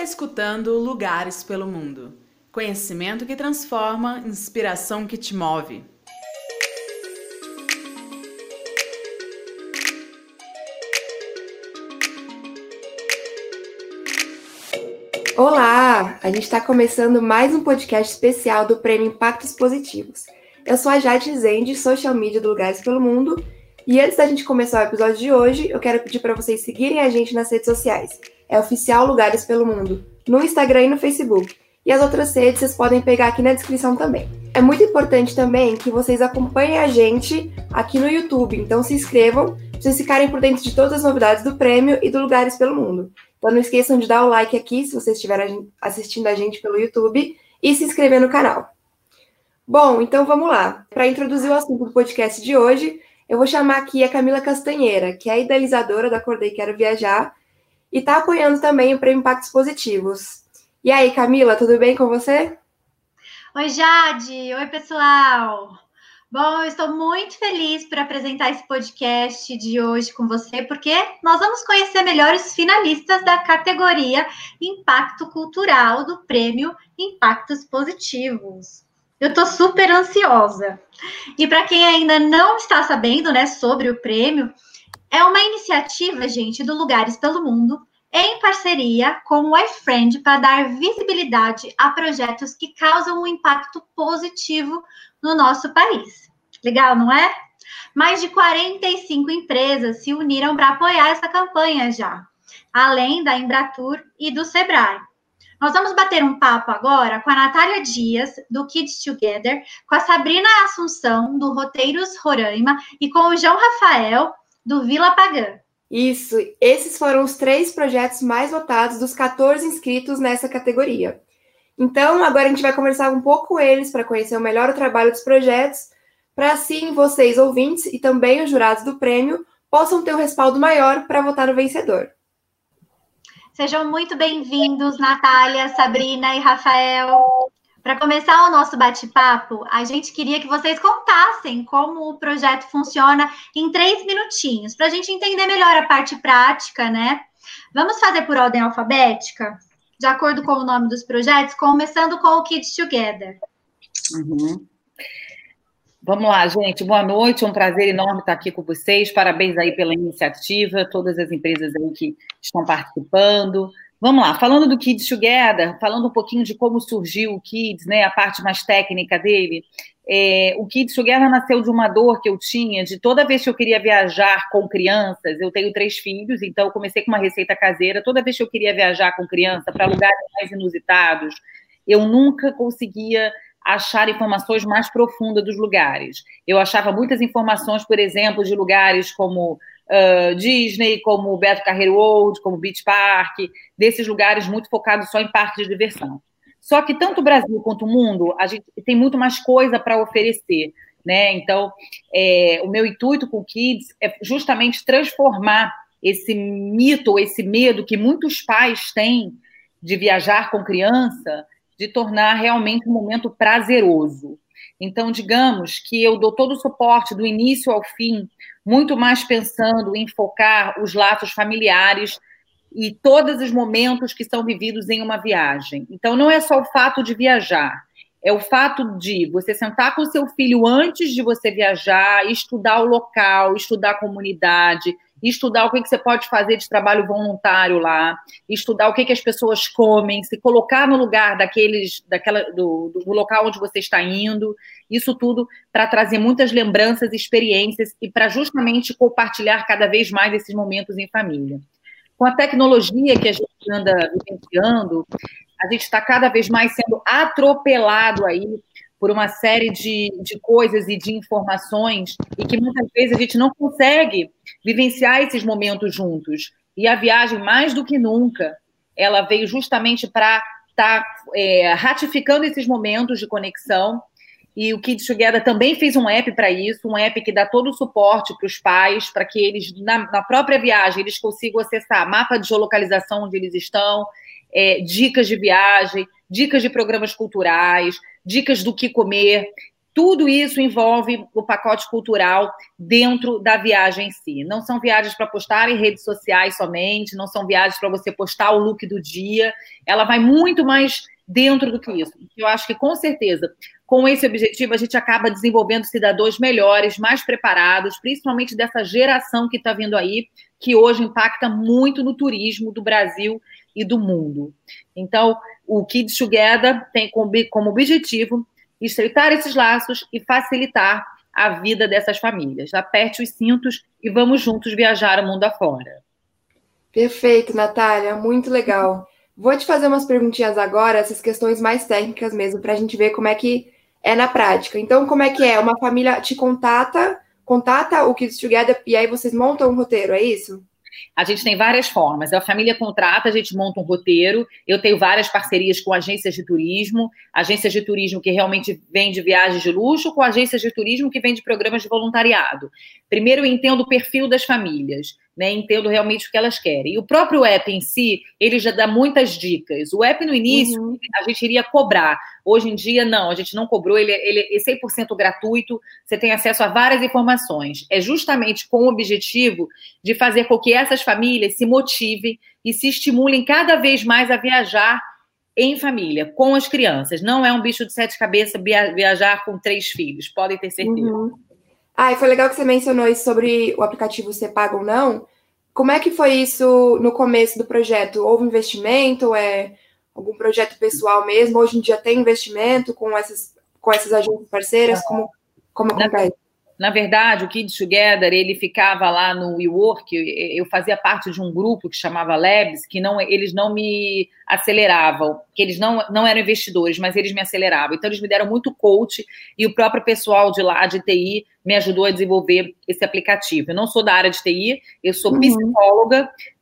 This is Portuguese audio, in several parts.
está escutando Lugares pelo Mundo. Conhecimento que transforma, inspiração que te move. Olá! A gente está começando mais um podcast especial do Prêmio Impactos Positivos. Eu sou a Jade Zende, social media do Lugares pelo Mundo, e antes da gente começar o episódio de hoje, eu quero pedir para vocês seguirem a gente nas redes sociais. É oficial Lugares pelo Mundo, no Instagram e no Facebook. E as outras redes vocês podem pegar aqui na descrição também. É muito importante também que vocês acompanhem a gente aqui no YouTube, então se inscrevam para vocês ficarem por dentro de todas as novidades do prêmio e do Lugares pelo Mundo. Então não esqueçam de dar o like aqui se vocês estiverem assistindo a gente pelo YouTube e se inscrever no canal. Bom, então vamos lá. Para introduzir o assunto do podcast de hoje, eu vou chamar aqui a Camila Castanheira, que é idealizadora da Acordei Quero Viajar e está apoiando também o Prêmio Impactos Positivos. E aí, Camila, tudo bem com você? Oi, Jade. Oi, pessoal. Bom, eu estou muito feliz por apresentar esse podcast de hoje com você, porque nós vamos conhecer melhor os finalistas da categoria Impacto Cultural do Prêmio Impactos Positivos. Eu estou super ansiosa. E para quem ainda não está sabendo, né, sobre o prêmio, é uma iniciativa, gente, do Lugares pelo Mundo em parceria com o iFriend para dar visibilidade a projetos que causam um impacto positivo no nosso país. Legal, não é? Mais de 45 empresas se uniram para apoiar essa campanha já, além da Embratur e do Sebrae. Nós vamos bater um papo agora com a Natália Dias, do Kids Together, com a Sabrina Assunção, do Roteiros Roraima, e com o João Rafael, do Vila Pagã. Isso, esses foram os três projetos mais votados dos 14 inscritos nessa categoria. Então, agora a gente vai conversar um pouco com eles para conhecer melhor o trabalho dos projetos, para assim vocês, ouvintes, e também os jurados do prêmio possam ter um respaldo maior para votar no vencedor. Sejam muito bem-vindos, Natália, Sabrina e Rafael. Para começar o nosso bate-papo, a gente queria que vocês contassem como o projeto funciona em três minutinhos, para a gente entender melhor a parte prática, né? Vamos fazer por ordem alfabética, de acordo com o nome dos projetos, começando com o Kids Together. Uhum. Vamos lá, gente. Boa noite. É um prazer enorme estar aqui com vocês. Parabéns aí pela iniciativa, todas as empresas aí que estão participando. Vamos lá, falando do Kids Together, falando um pouquinho de como surgiu o Kids, né, a parte mais técnica dele. É, o Kids Together nasceu de uma dor que eu tinha, de toda vez que eu queria viajar com crianças, eu tenho três filhos, então eu comecei com uma receita caseira, toda vez que eu queria viajar com criança para lugares mais inusitados, eu nunca conseguia achar informações mais profundas dos lugares. Eu achava muitas informações, por exemplo, de lugares como uh, Disney, como Beto Carreiro World, como Beach Park, desses lugares muito focados só em parques de diversão. Só que tanto o Brasil quanto o mundo, a gente tem muito mais coisa para oferecer. Né? Então, é, o meu intuito com o Kids é justamente transformar esse mito, esse medo que muitos pais têm de viajar com criança, de tornar realmente um momento prazeroso. Então, digamos que eu dou todo o suporte do início ao fim, muito mais pensando em focar os laços familiares e todos os momentos que são vividos em uma viagem. Então, não é só o fato de viajar, é o fato de você sentar com seu filho antes de você viajar, estudar o local, estudar a comunidade, estudar o que, que você pode fazer de trabalho voluntário lá, estudar o que, que as pessoas comem, se colocar no lugar daqueles, daquela, do, do local onde você está indo, isso tudo para trazer muitas lembranças, experiências e para justamente compartilhar cada vez mais esses momentos em família. Com a tecnologia que a gente anda vivenciando, a gente está cada vez mais sendo atropelado aí por uma série de, de coisas e de informações e que muitas vezes a gente não consegue vivenciar esses momentos juntos. E a viagem, mais do que nunca, ela veio justamente para estar tá, é, ratificando esses momentos de conexão. E o Kids Together também fez um app para isso, um app que dá todo o suporte para os pais, para que eles, na, na, própria viagem, eles consigam acessar mapa de geolocalização onde eles estão, é, dicas de viagem, dicas de programas culturais, dicas do que comer. tudo isso envolve o pacote cultural dentro da viagem em si. Não são viagens para postar em redes sociais somente, não são viagens para você postar o look do dia. Ela vai muito mais dentro do que isso. Eu acho que, com certeza, com esse objetivo, a gente acaba desenvolvendo cidadãos melhores, mais preparados, principalmente dessa geração que está vindo aí, que hoje impacta muito no turismo do Brasil e do mundo. Então, o Kids Together tem como objetivo estreitar esses laços e facilitar a vida dessas famílias. Aperte os cintos e vamos juntos viajar o mundo afora. Perfeito, Natália, muito legal. Vou te fazer umas perguntinhas agora, essas questões mais técnicas mesmo, para a gente ver como é que é na prática. Então, como é que é? Uma família te contata, contata o Kids Together e aí vocês montam um roteiro, é isso? A gente tem várias formas. A família contrata, a gente monta um roteiro. Eu tenho várias parcerias com agências de turismo, agências de turismo que realmente vende viagens de luxo, com agências de turismo que vende programas de voluntariado. Primeiro, eu entendo o perfil das famílias né, entendo realmente o que elas querem. E o próprio app em si, ele já dá muitas dicas. O app no início, uhum. a gente iria cobrar. Hoje em dia, não, a gente não cobrou, ele, ele é 100% gratuito, você tem acesso a várias informações. É justamente com o objetivo de fazer com que essas famílias se motivem e se estimulem cada vez mais a viajar em família, com as crianças. Não é um bicho de sete cabeças viajar com três filhos, podem ter certeza. Uhum. Ah, e foi legal que você mencionou isso sobre o aplicativo ser pago ou não. Como é que foi isso no começo do projeto? Houve investimento? É algum projeto pessoal mesmo? Hoje em dia tem investimento com essas, com essas agências parceiras? Como, como acontece? Na verdade, o Kids Together, ele ficava lá no WeWork, eu fazia parte de um grupo que chamava Labs, que não, eles não me aceleravam, que eles não, não eram investidores, mas eles me aceleravam. Então, eles me deram muito coach e o próprio pessoal de lá, de TI, me ajudou a desenvolver esse aplicativo. Eu não sou da área de TI, eu sou uhum.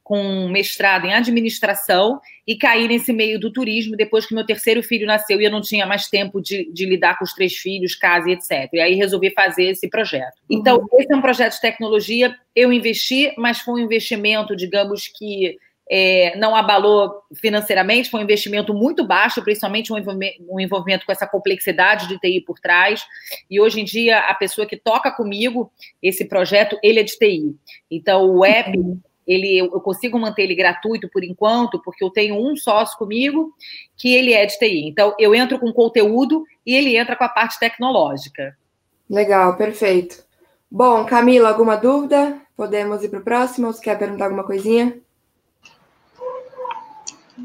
Com mestrado em administração e caí nesse meio do turismo depois que meu terceiro filho nasceu e eu não tinha mais tempo de, de lidar com os três filhos, casa e etc. E aí resolvi fazer esse projeto. Então, uhum. esse é um projeto de tecnologia. Eu investi, mas foi um investimento, digamos que é, não abalou financeiramente, foi um investimento muito baixo, principalmente um envolvimento, um envolvimento, com essa complexidade de TI por trás. E hoje em dia, a pessoa que toca comigo esse projeto, ele é de TI. Então, o app, uhum ele, eu consigo manter ele gratuito por enquanto, porque eu tenho um sócio comigo que ele é de TI. Então, eu entro com conteúdo e ele entra com a parte tecnológica. Legal, perfeito. Bom, Camila, alguma dúvida? Podemos ir para o próximo? Ou você quer perguntar alguma coisinha?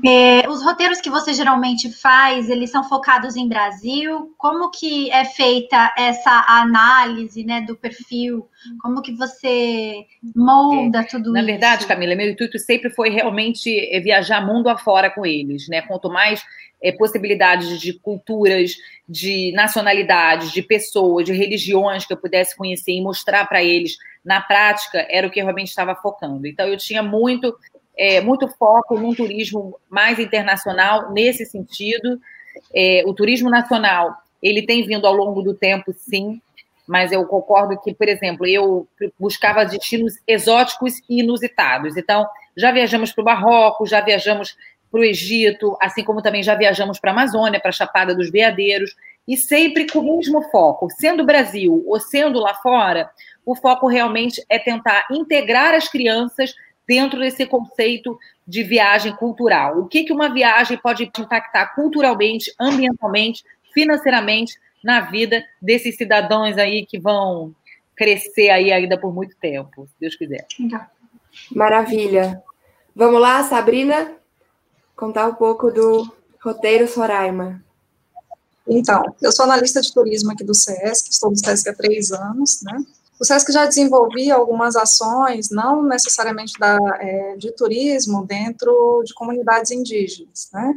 É, os roteiros que você geralmente faz, eles são focados em Brasil? Como que é feita essa análise, né, do perfil? Como que você molda é, tudo na isso? Na verdade, Camila, meu intuito sempre foi realmente é, viajar mundo afora com eles, né? Quanto mais é, possibilidades de culturas, de nacionalidades, de pessoas, de religiões que eu pudesse conhecer e mostrar para eles na prática, era o que eu realmente estava focando. Então, eu tinha muito é, muito foco num turismo mais internacional nesse sentido. É, o turismo nacional ele tem vindo ao longo do tempo, sim, mas eu concordo que, por exemplo, eu buscava destinos exóticos e inusitados. Então, já viajamos para o Marrocos, já viajamos para o Egito, assim como também já viajamos para a Amazônia, para a Chapada dos Veadeiros, e sempre com o mesmo foco. Sendo Brasil ou sendo lá fora, o foco realmente é tentar integrar as crianças dentro desse conceito de viagem cultural. O que, que uma viagem pode impactar culturalmente, ambientalmente, financeiramente na vida desses cidadãos aí que vão crescer aí ainda por muito tempo, se Deus quiser. Maravilha. Vamos lá, Sabrina, contar um pouco do roteiro Soraima. Então, eu sou analista de turismo aqui do SESC, estou no SESC há três anos, né? O SESC já desenvolvia algumas ações, não necessariamente da, é, de turismo, dentro de comunidades indígenas, né?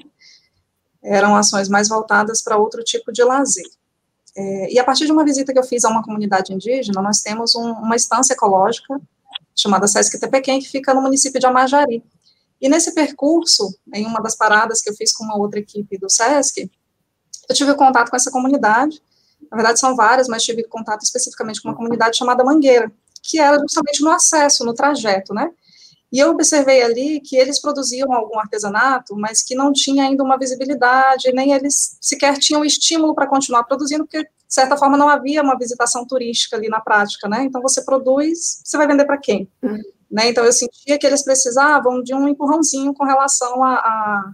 Eram ações mais voltadas para outro tipo de lazer. É, e a partir de uma visita que eu fiz a uma comunidade indígena, nós temos um, uma estância ecológica chamada Sesc Tepequém, que fica no município de Amajari. E nesse percurso, em uma das paradas que eu fiz com uma outra equipe do Sesc, eu tive contato com essa comunidade, na verdade, são várias, mas tive contato especificamente com uma comunidade chamada Mangueira, que era justamente no acesso, no trajeto, né? E eu observei ali que eles produziam algum artesanato, mas que não tinha ainda uma visibilidade, nem eles sequer tinham estímulo para continuar produzindo, porque, de certa forma, não havia uma visitação turística ali na prática, né? Então, você produz, você vai vender para quem? Uhum. Né? Então, eu sentia que eles precisavam de um empurrãozinho com relação a, a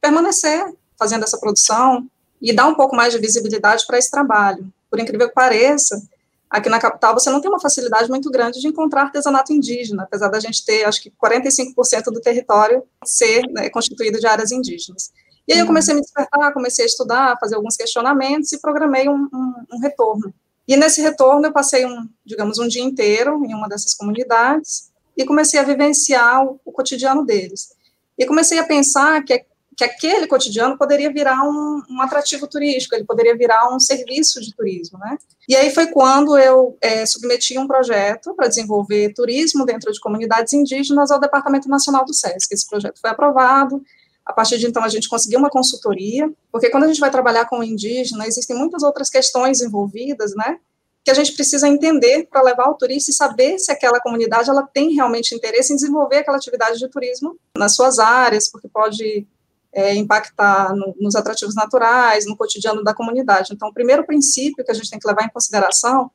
permanecer fazendo essa produção e dar um pouco mais de visibilidade para esse trabalho. Por incrível que pareça, aqui na capital você não tem uma facilidade muito grande de encontrar artesanato indígena, apesar da gente ter, acho que 45% do território ser né, constituído de áreas indígenas. E aí eu comecei a me despertar, comecei a estudar, fazer alguns questionamentos e programei um, um, um retorno. E nesse retorno eu passei um, digamos, um dia inteiro em uma dessas comunidades e comecei a vivenciar o, o cotidiano deles. E comecei a pensar que que aquele cotidiano poderia virar um, um, atrativo turístico, ele poderia virar um serviço de turismo, né? E aí foi quando eu é, submeti um projeto para desenvolver turismo dentro de comunidades indígenas ao Departamento Nacional do SESC. Esse projeto foi aprovado, a partir de então a gente conseguiu uma consultoria, porque quando a gente vai trabalhar com o indígena, existem muitas outras questões envolvidas, né? Que a gente precisa entender para levar o turista e saber se aquela comunidade ela tem realmente interesse em desenvolver aquela atividade de turismo nas suas áreas, porque pode é, impactar no, nos atrativos naturais, no cotidiano da comunidade. Então, o primeiro princípio que a gente tem que levar em consideração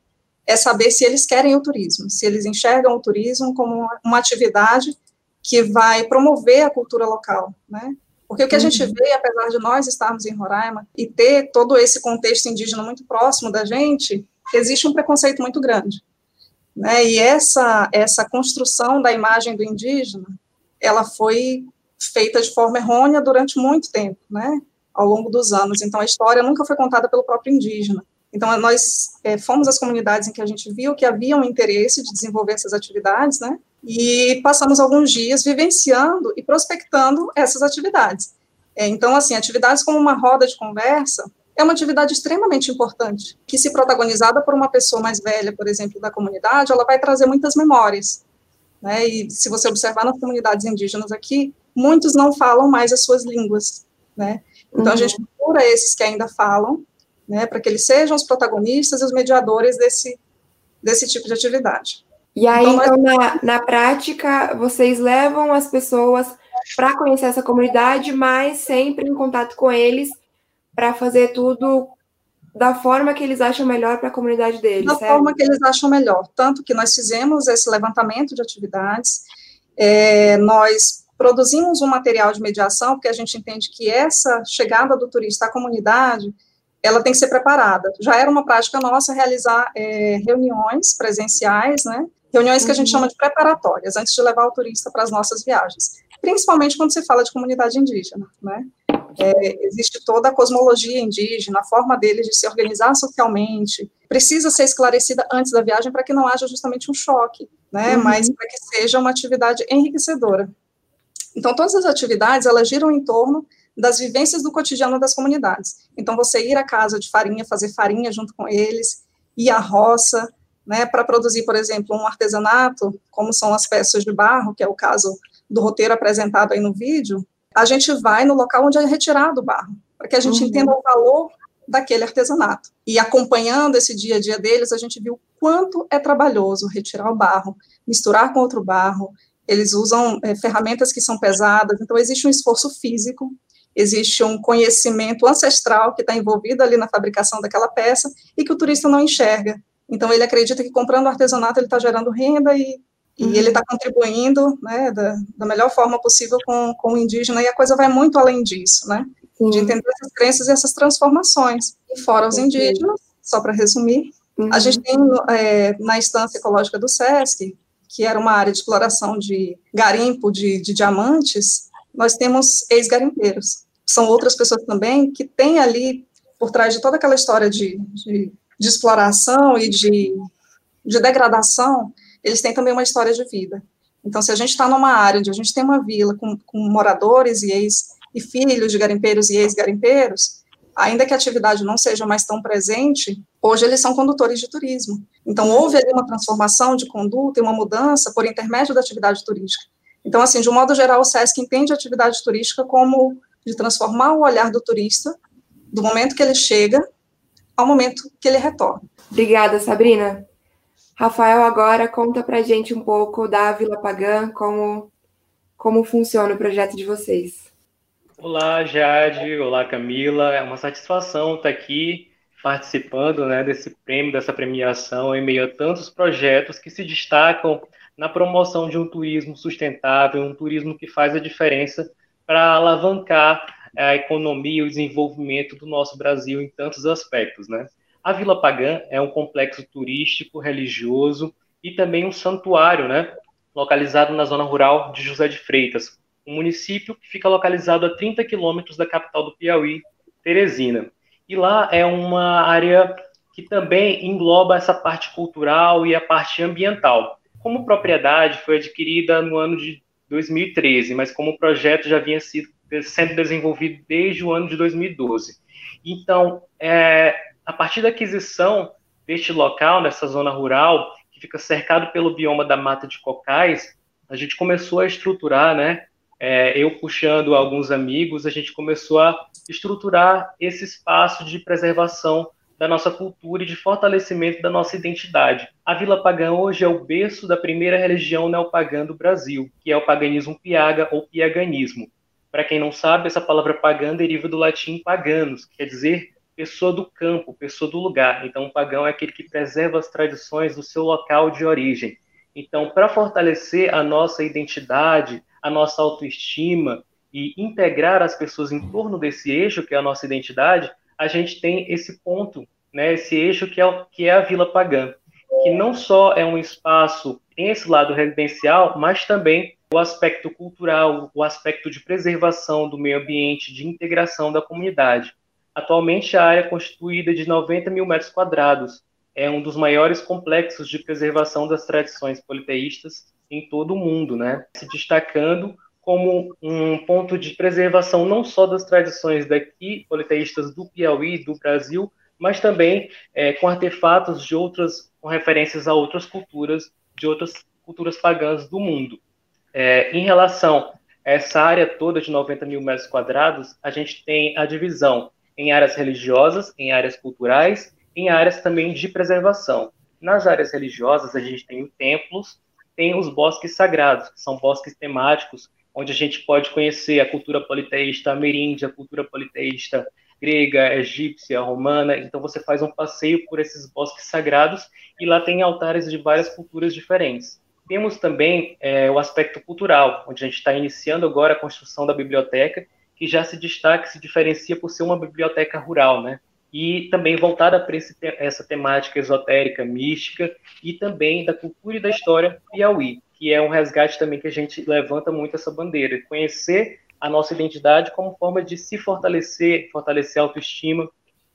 é saber se eles querem o turismo, se eles enxergam o turismo como uma, atividade que vai promover a cultura local, né? Porque o que a gente uhum. vê, apesar de nós estarmos em Roraima e ter todo esse contexto indígena muito próximo da gente, existe um preconceito muito grande. Né? E essa, essa construção da imagem do indígena, ela foi feita de forma errônea durante muito tempo, né, ao longo dos anos. Então, a história nunca foi contada pelo próprio indígena. Então, nós é, fomos às comunidades em que a gente viu que havia um interesse de desenvolver essas atividades, né, e passamos alguns dias vivenciando e prospectando essas atividades. É, então, assim, atividades como uma roda de conversa é uma atividade extremamente importante, que se protagonizada por uma pessoa mais velha, por exemplo, da comunidade, ela vai trazer muitas memórias. Né, e se você observar nas comunidades indígenas aqui, muitos não falam mais as suas línguas, né? Então uhum. a gente procura esses que ainda falam, né, para que eles sejam os protagonistas e os mediadores desse, desse tipo de atividade. E aí, então, então na, na prática, vocês levam as pessoas para conhecer essa comunidade, mas sempre em contato com eles para fazer tudo da forma que eles acham melhor para a comunidade deles. Da certo? forma que eles acham melhor. Tanto que nós fizemos esse levantamento de atividades, é, nós produzimos um material de mediação, porque a gente entende que essa chegada do turista à comunidade, ela tem que ser preparada. Já era uma prática nossa realizar é, reuniões presenciais, né, reuniões que a gente uhum. chama de preparatórias, antes de levar o turista para as nossas viagens, principalmente quando se fala de comunidade indígena, né, é, existe toda a cosmologia indígena, a forma deles de se organizar socialmente, precisa ser esclarecida antes da viagem para que não haja justamente um choque, né, uhum. mas para que seja uma atividade enriquecedora. Então, todas as atividades, elas giram em torno das vivências do cotidiano das comunidades. Então, você ir à casa de farinha, fazer farinha junto com eles, ir à roça, né, para produzir, por exemplo, um artesanato, como são as peças de barro, que é o caso do roteiro apresentado aí no vídeo, a gente vai no local onde é retirado o barro, para que a gente uhum. entenda o valor daquele artesanato. E acompanhando esse dia a dia deles, a gente viu quanto é trabalhoso retirar o barro, misturar com outro barro, eles usam é, ferramentas que são pesadas, então existe um esforço físico, existe um conhecimento ancestral que está envolvido ali na fabricação daquela peça e que o turista não enxerga. Então ele acredita que comprando artesanato ele está gerando renda e, e uhum. ele está contribuindo né, da, da, melhor forma possível com, com o indígena, e a coisa vai muito além disso, né? Uhum. De entender essas crenças e essas transformações. E fora os indígenas, só para resumir, uhum. a gente tem é, na instância ecológica do SESC que era uma área de exploração de garimpo de, de diamantes, nós temos ex-garimpeiros. São outras pessoas também que têm ali, por trás de toda aquela história de, de, de exploração e de, de degradação, eles têm também uma história de vida. Então, se a gente está numa área onde a gente tem uma vila com, com moradores e ex e filhos de garimpeiros e ex-garimpeiros, ainda que a atividade não seja mais tão presente, hoje eles são condutores de turismo. Então, houve ali uma transformação de conduta e uma mudança por intermédio da atividade turística. Então, assim, de um modo geral, o SESC entende a atividade turística como de transformar o olhar do turista, do momento que ele chega ao momento que ele retorna. Obrigada, Sabrina. Rafael, agora conta pra gente um pouco da Vila Pagã, como como funciona o projeto de vocês. Olá, Jade. Olá, Camila. É uma satisfação estar aqui participando né, desse prêmio, dessa premiação, em meio a tantos projetos que se destacam na promoção de um turismo sustentável, um turismo que faz a diferença para alavancar a economia e o desenvolvimento do nosso Brasil em tantos aspectos. Né? A Vila Pagã é um complexo turístico, religioso e também um santuário, né, localizado na zona rural de José de Freitas, um município que fica localizado a 30 quilômetros da capital do Piauí, Teresina. E lá é uma área que também engloba essa parte cultural e a parte ambiental. Como propriedade, foi adquirida no ano de 2013, mas como projeto já vinha sido, sendo desenvolvido desde o ano de 2012. Então, é, a partir da aquisição deste local, nessa zona rural, que fica cercado pelo bioma da mata de cocais, a gente começou a estruturar, né? É, eu puxando alguns amigos, a gente começou a estruturar esse espaço de preservação da nossa cultura e de fortalecimento da nossa identidade. A Vila Pagã hoje é o berço da primeira religião neopagã do Brasil, que é o paganismo piaga ou piaganismo. Para quem não sabe, essa palavra pagã deriva do latim paganos, que quer dizer pessoa do campo, pessoa do lugar. Então, o pagão é aquele que preserva as tradições do seu local de origem. Então, para fortalecer a nossa identidade, a nossa autoestima e integrar as pessoas em torno desse eixo que é a nossa identidade, a gente tem esse ponto, né, esse eixo que é, que é a Vila Pagã, que não só é um espaço, tem esse lado residencial, mas também o aspecto cultural, o aspecto de preservação do meio ambiente, de integração da comunidade. Atualmente, a área é constituída de 90 mil metros quadrados. É um dos maiores complexos de preservação das tradições politeístas em todo o mundo, né? se destacando como um ponto de preservação não só das tradições daqui, politeístas do Piauí, do Brasil, mas também é, com artefatos de outras, com referências a outras culturas, de outras culturas pagãs do mundo. É, em relação a essa área toda de 90 mil metros quadrados, a gente tem a divisão em áreas religiosas, em áreas culturais, em áreas também de preservação. Nas áreas religiosas, a gente tem os templos, tem os bosques sagrados, que são bosques temáticos onde a gente pode conhecer a cultura politeísta ameríndia, a cultura politeísta grega, egípcia, romana. Então você faz um passeio por esses bosques sagrados e lá tem altares de várias culturas diferentes. Temos também é, o aspecto cultural, onde a gente está iniciando agora a construção da biblioteca, que já se destaca, se diferencia por ser uma biblioteca rural, né? E também voltada para essa temática esotérica, mística, e também da cultura e da história Piauí que é um resgate também que a gente levanta muito essa bandeira, conhecer a nossa identidade como forma de se fortalecer, fortalecer a autoestima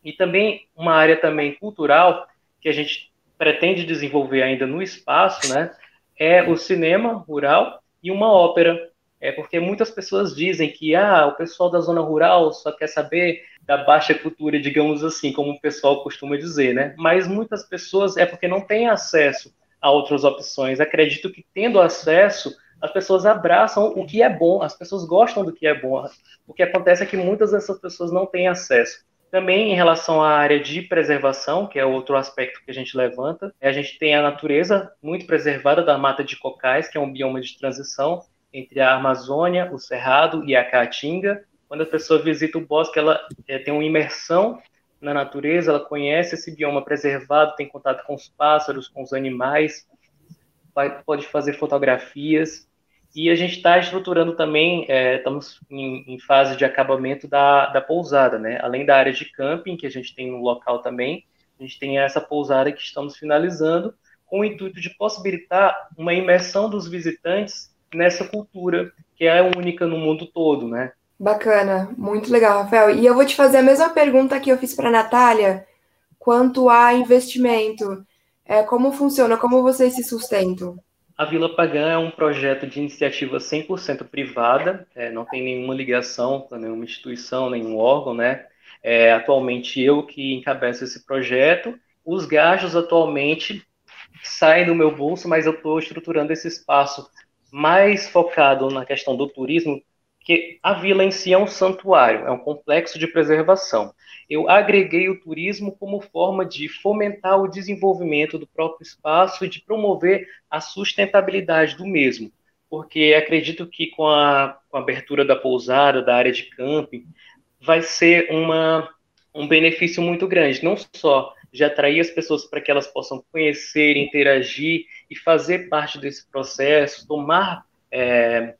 e também uma área também cultural que a gente pretende desenvolver ainda no espaço, né? É o cinema rural e uma ópera. É porque muitas pessoas dizem que ah, o pessoal da zona rural só quer saber da baixa cultura, digamos assim, como o pessoal costuma dizer, né? Mas muitas pessoas é porque não têm acesso a outras opções. Acredito que tendo acesso, as pessoas abraçam o que é bom, as pessoas gostam do que é bom. O que acontece é que muitas dessas pessoas não têm acesso. Também em relação à área de preservação, que é outro aspecto que a gente levanta, a gente tem a natureza muito preservada da mata de cocais, que é um bioma de transição entre a Amazônia, o Cerrado e a Caatinga. Quando a pessoa visita o bosque, ela é, tem uma imersão na natureza, ela conhece esse bioma preservado, tem contato com os pássaros, com os animais, vai, pode fazer fotografias. E a gente está estruturando também, é, estamos em, em, fase de acabamento da, da pousada, né? Além da área de camping, que a gente tem no local também, a gente tem essa pousada que estamos finalizando, com o intuito de possibilitar uma imersão dos visitantes nessa cultura que é única no mundo todo, né? Bacana, muito legal, Rafael. E eu vou te fazer a mesma pergunta que eu fiz para a Natália, quanto a investimento. É, como funciona? Como vocês se sustentam? A Vila Pagã é um projeto de iniciativa 100% privada, é, não tem nenhuma ligação com nenhuma instituição, nenhum órgão, né? É, atualmente eu que encabeço esse projeto. Os gastos atualmente saem do meu bolso, mas eu estou estruturando esse espaço mais focado na questão do turismo, que a vila em si é um santuário, é um complexo de preservação. Eu agreguei o turismo como forma de fomentar o desenvolvimento do próprio espaço e de promover a sustentabilidade do mesmo. porque acredito que com a, com a abertura da pousada, da área de camping, vai ser uma, um benefício muito grande, não só de atrair as pessoas para que elas possam conhecer, interagir e fazer parte desse processo, tomar, é,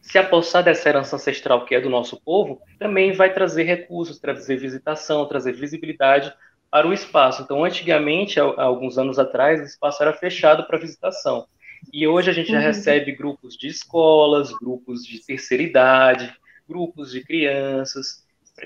se apossar dessa herança ancestral que é do nosso povo, também vai trazer recursos, trazer visitação, trazer visibilidade para o espaço. Então, antigamente, há, alguns anos atrás, o espaço era fechado para visitação. E hoje a gente já uhum. recebe grupos de escolas, grupos de terceira idade, grupos de crianças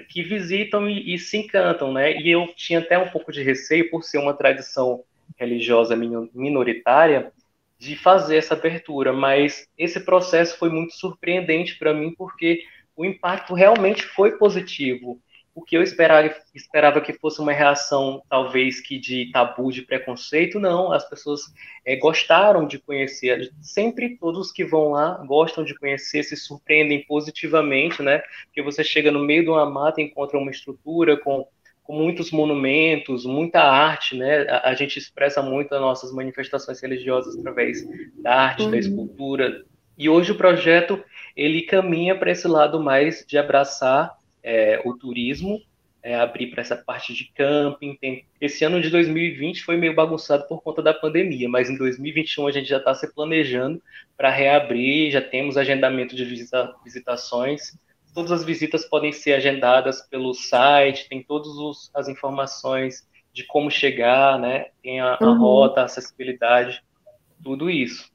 que visitam e, e, se encantam, né? E eu tinha até um pouco de receio por ser uma tradição religiosa minoritária de fazer essa abertura, mas esse processo foi muito surpreendente para mim porque o impacto realmente foi positivo o que eu esperava, esperava que fosse uma reação, talvez, que de tabu, de preconceito, não. As pessoas é, gostaram de conhecer. Sempre todos que vão lá gostam de conhecer, se surpreendem positivamente, né? Porque você chega no meio de uma mata e encontra uma estrutura com, com muitos monumentos, muita arte, né? A, a gente expressa muito as nossas manifestações religiosas através da arte, uhum. da escultura. E hoje o projeto ele caminha para esse lado mais de abraçar é, o turismo, é, abrir para essa parte de camping. Tem... Esse ano de 2020 foi meio bagunçado por conta da pandemia, mas em 2021 a gente já está se planejando para reabrir, já temos agendamento de visita... visitações. Todas as visitas podem ser agendadas pelo site, tem todas as informações de como chegar, né? Tem a, a uhum. rota, a acessibilidade, tudo isso.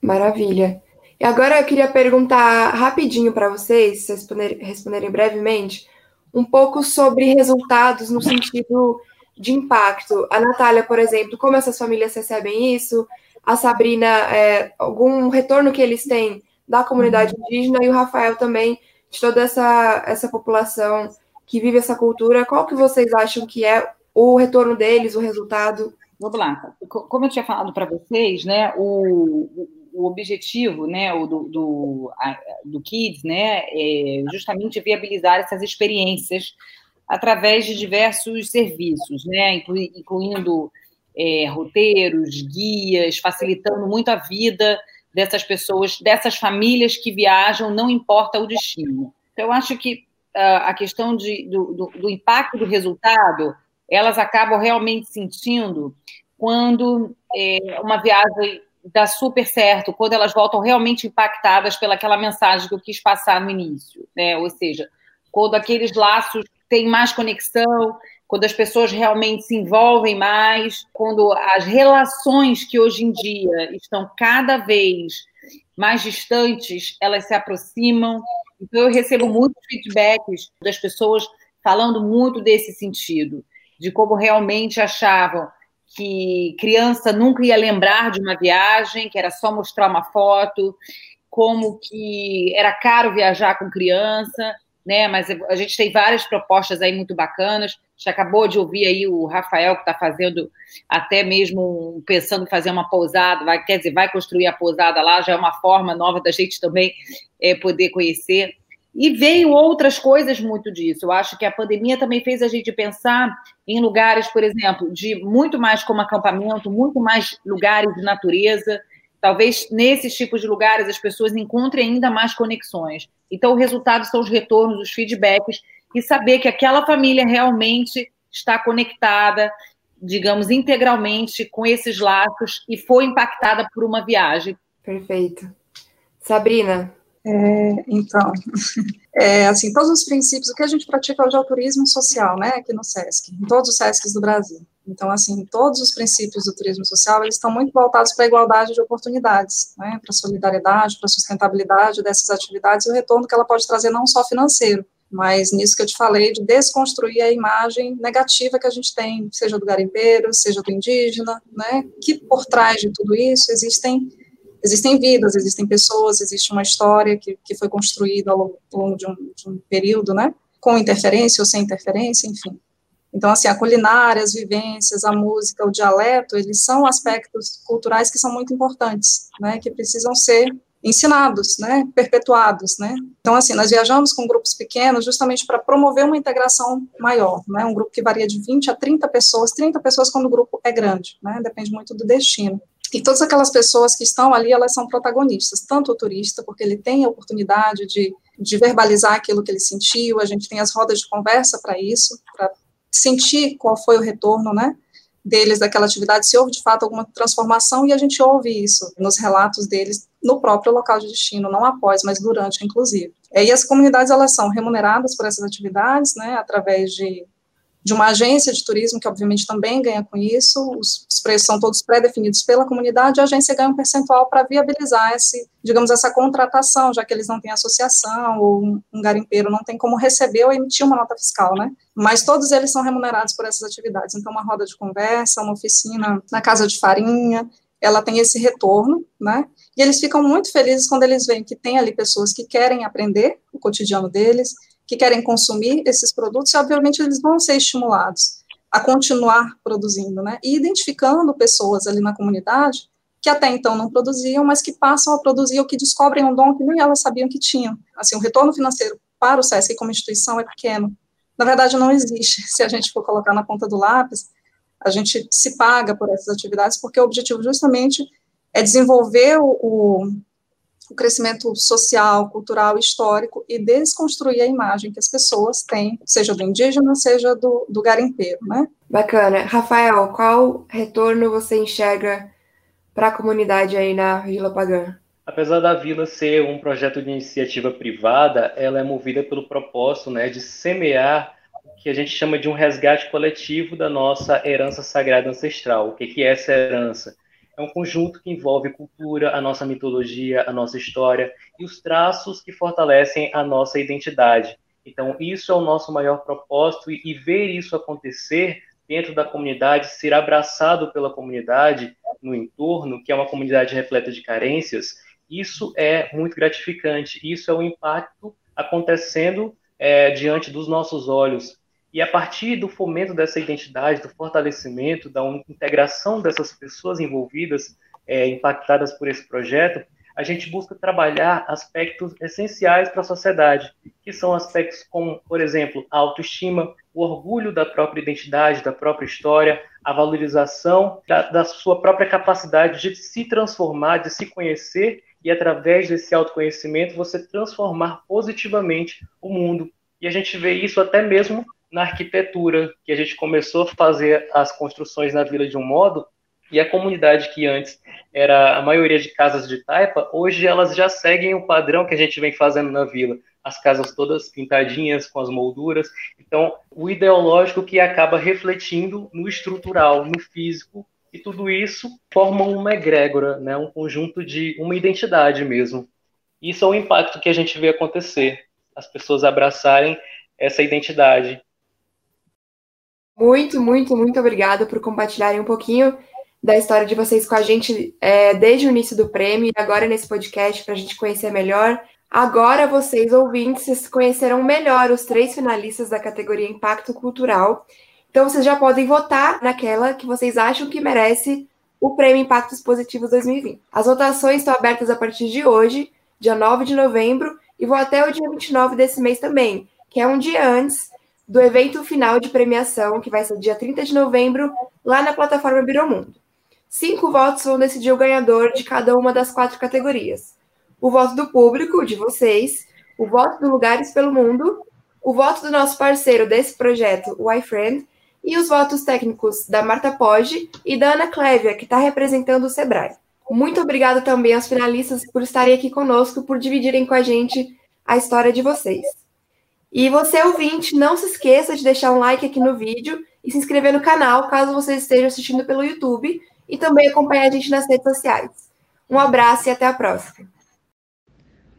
Maravilha. E agora eu queria perguntar rapidinho para vocês, se vocês responderem brevemente, um pouco sobre resultados no sentido de impacto. A Natália, por exemplo, como essas famílias recebem isso? A Sabrina, é, algum retorno que eles têm da comunidade indígena e o Rafael também de toda essa, essa população que vive essa cultura. Qual que vocês acham que é o retorno deles, o resultado? Vamos lá. Como eu tinha falado para vocês, né, o, o objetivo né, do, do, do Kids né, é justamente viabilizar essas experiências através de diversos serviços, né, incluindo é, roteiros, guias, facilitando muito a vida dessas pessoas, dessas famílias que viajam, não importa o destino. Então, eu acho que uh, a questão de, do, do, do impacto do resultado, elas acabam realmente sentindo quando é, uma viagem dá super certo quando elas voltam realmente impactadas pelaquela mensagem que eu quis passar no início, né? Ou seja, quando aqueles laços têm mais conexão, quando as pessoas realmente se envolvem mais, quando as relações que hoje em dia estão cada vez mais distantes, elas se aproximam. Então eu recebo muitos feedbacks das pessoas falando muito desse sentido, de como realmente achavam que criança nunca ia lembrar de uma viagem, que era só mostrar uma foto, como que era caro viajar com criança, né? Mas a gente tem várias propostas aí muito bacanas. A gente acabou de ouvir aí o Rafael que está fazendo até mesmo pensando em fazer uma pousada, vai, quer dizer, vai construir a pousada lá, já é uma forma nova da gente também é, poder conhecer. E veio outras coisas muito disso. Eu acho que a pandemia também fez a gente pensar em lugares, por exemplo, de muito mais como acampamento, muito mais lugares de natureza. Talvez nesses tipos de lugares as pessoas encontrem ainda mais conexões. Então, o resultado são os retornos, os feedbacks e saber que aquela família realmente está conectada, digamos, integralmente com esses laços e foi impactada por uma viagem. Perfeito. Sabrina, é, então, é, assim, todos os princípios, o que a gente pratica hoje é o turismo social, né, aqui no SESC, em todos os SESCs do Brasil. Então, assim, todos os princípios do turismo social, eles estão muito voltados para a igualdade de oportunidades, né, para a solidariedade, para a sustentabilidade dessas atividades e o retorno que ela pode trazer não só financeiro, mas nisso que eu te falei, de desconstruir a imagem negativa que a gente tem, seja do garimpeiro, seja do indígena, né, que por trás de tudo isso existem existem vidas, existem pessoas, existe uma história que, que foi construída ao longo de um, de um período, né? Com interferência ou sem interferência, enfim. Então, assim, a culinária, as vivências, a música, o dialeto, eles são aspectos culturais que são muito importantes, né? Que precisam ser ensinados, né, perpetuados, né. Então, assim, nós viajamos com grupos pequenos justamente para promover uma integração maior, né, um grupo que varia de 20 a 30 pessoas, 30 pessoas quando o grupo é grande, né, depende muito do destino. E todas aquelas pessoas que estão ali, elas são protagonistas, tanto o turista, porque ele tem a oportunidade de, de verbalizar aquilo que ele sentiu, a gente tem as rodas de conversa para isso, para sentir qual foi o retorno, né, deles daquela atividade, se houve de fato alguma transformação, e a gente ouve isso nos relatos deles no próprio local de destino, não após, mas durante, inclusive. E as comunidades, elas são remuneradas por essas atividades, né, através de de uma agência de turismo, que obviamente também ganha com isso, os, os preços são todos pré-definidos pela comunidade, a agência ganha um percentual para viabilizar esse, digamos, essa contratação, já que eles não têm associação, ou um, um garimpeiro não tem como receber ou emitir uma nota fiscal, né? Mas todos eles são remunerados por essas atividades. Então, uma roda de conversa, uma oficina na casa de farinha, ela tem esse retorno, né? E eles ficam muito felizes quando eles veem que tem ali pessoas que querem aprender o cotidiano deles, que querem consumir esses produtos, e obviamente eles vão ser estimulados a continuar produzindo, né? E identificando pessoas ali na comunidade que até então não produziam, mas que passam a produzir ou que descobrem um dom que nem elas sabiam que tinham. Assim, o retorno financeiro para o SESC como instituição é pequeno. Na verdade, não existe. Se a gente for colocar na ponta do lápis, a gente se paga por essas atividades, porque o objetivo justamente é desenvolver o, o o crescimento social, cultural, histórico e desconstruir a imagem que as pessoas têm, seja do indígena, seja do, do garimpeiro, né? Bacana. Rafael, qual retorno você enxerga para a comunidade aí na Vila Pagã? Apesar da vila ser um projeto de iniciativa privada, ela é movida pelo propósito né, de semear o que a gente chama de um resgate coletivo da nossa herança sagrada ancestral. O que é essa herança? É um conjunto que envolve cultura, a nossa mitologia, a nossa história e os traços que fortalecem a nossa identidade. Então, isso é o nosso maior propósito e, e ver isso acontecer dentro da comunidade, ser abraçado pela comunidade no entorno, que é uma comunidade repleta de carências, isso é muito gratificante. Isso é o impacto acontecendo é, diante dos nossos olhos. E a partir do fomento dessa identidade, do fortalecimento, da integração dessas pessoas envolvidas, é, impactadas por esse projeto, a gente busca trabalhar aspectos essenciais para a sociedade, que são aspectos como, por exemplo, a autoestima, o orgulho da própria identidade, da própria história, a valorização da, da sua própria capacidade de se transformar, de se conhecer e, através desse autoconhecimento, você transformar positivamente o mundo. E a gente vê isso até mesmo na arquitetura, que a gente começou a fazer as construções na vila de um modo, e a comunidade que antes era a maioria de casas de taipa, hoje elas já seguem o padrão que a gente vem fazendo na vila. As casas todas pintadinhas, com as molduras. Então, o ideológico que acaba refletindo no estrutural, no físico, e tudo isso forma uma egrégora, né? um conjunto de uma identidade mesmo. Isso é o impacto que a gente vê acontecer, as pessoas abraçarem essa identidade. Muito, muito, muito obrigada por compartilharem um pouquinho da história de vocês com a gente é, desde o início do prêmio e agora nesse podcast para a gente conhecer melhor. Agora vocês, ouvintes, conheceram melhor os três finalistas da categoria Impacto Cultural. Então vocês já podem votar naquela que vocês acham que merece o Prêmio Impactos Positivos 2020. As votações estão abertas a partir de hoje, dia 9 de novembro, e vão até o dia 29 desse mês também, que é um dia antes do evento final de premiação, que vai ser dia 30 de novembro, lá na plataforma Biromundo. Cinco votos vão decidir o ganhador de cada uma das quatro categorias. O voto do público, de vocês, o voto do Lugares pelo Mundo, o voto do nosso parceiro desse projeto, o iFriend, e os votos técnicos da Marta Poggi e da Ana Clévia, que está representando o Sebrae. Muito obrigada também aos finalistas por estarem aqui conosco, por dividirem com a gente a história de vocês. E você, ouvinte, não se esqueça de deixar um like aqui no vídeo e se inscrever no canal, caso você esteja assistindo pelo YouTube, e também acompanhar a gente nas redes sociais. Um abraço e até a próxima.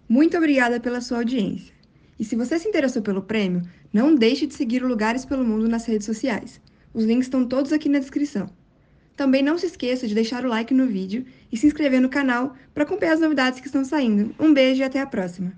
Muito obrigada pela sua audiência. E se você se interessou pelo prêmio, não deixe de seguir o Lugares pelo Mundo nas redes sociais. Os links estão todos aqui na descrição. Também não se esqueça de deixar o like no vídeo e se inscrever no canal para acompanhar as novidades que estão saindo. Um beijo e até a próxima!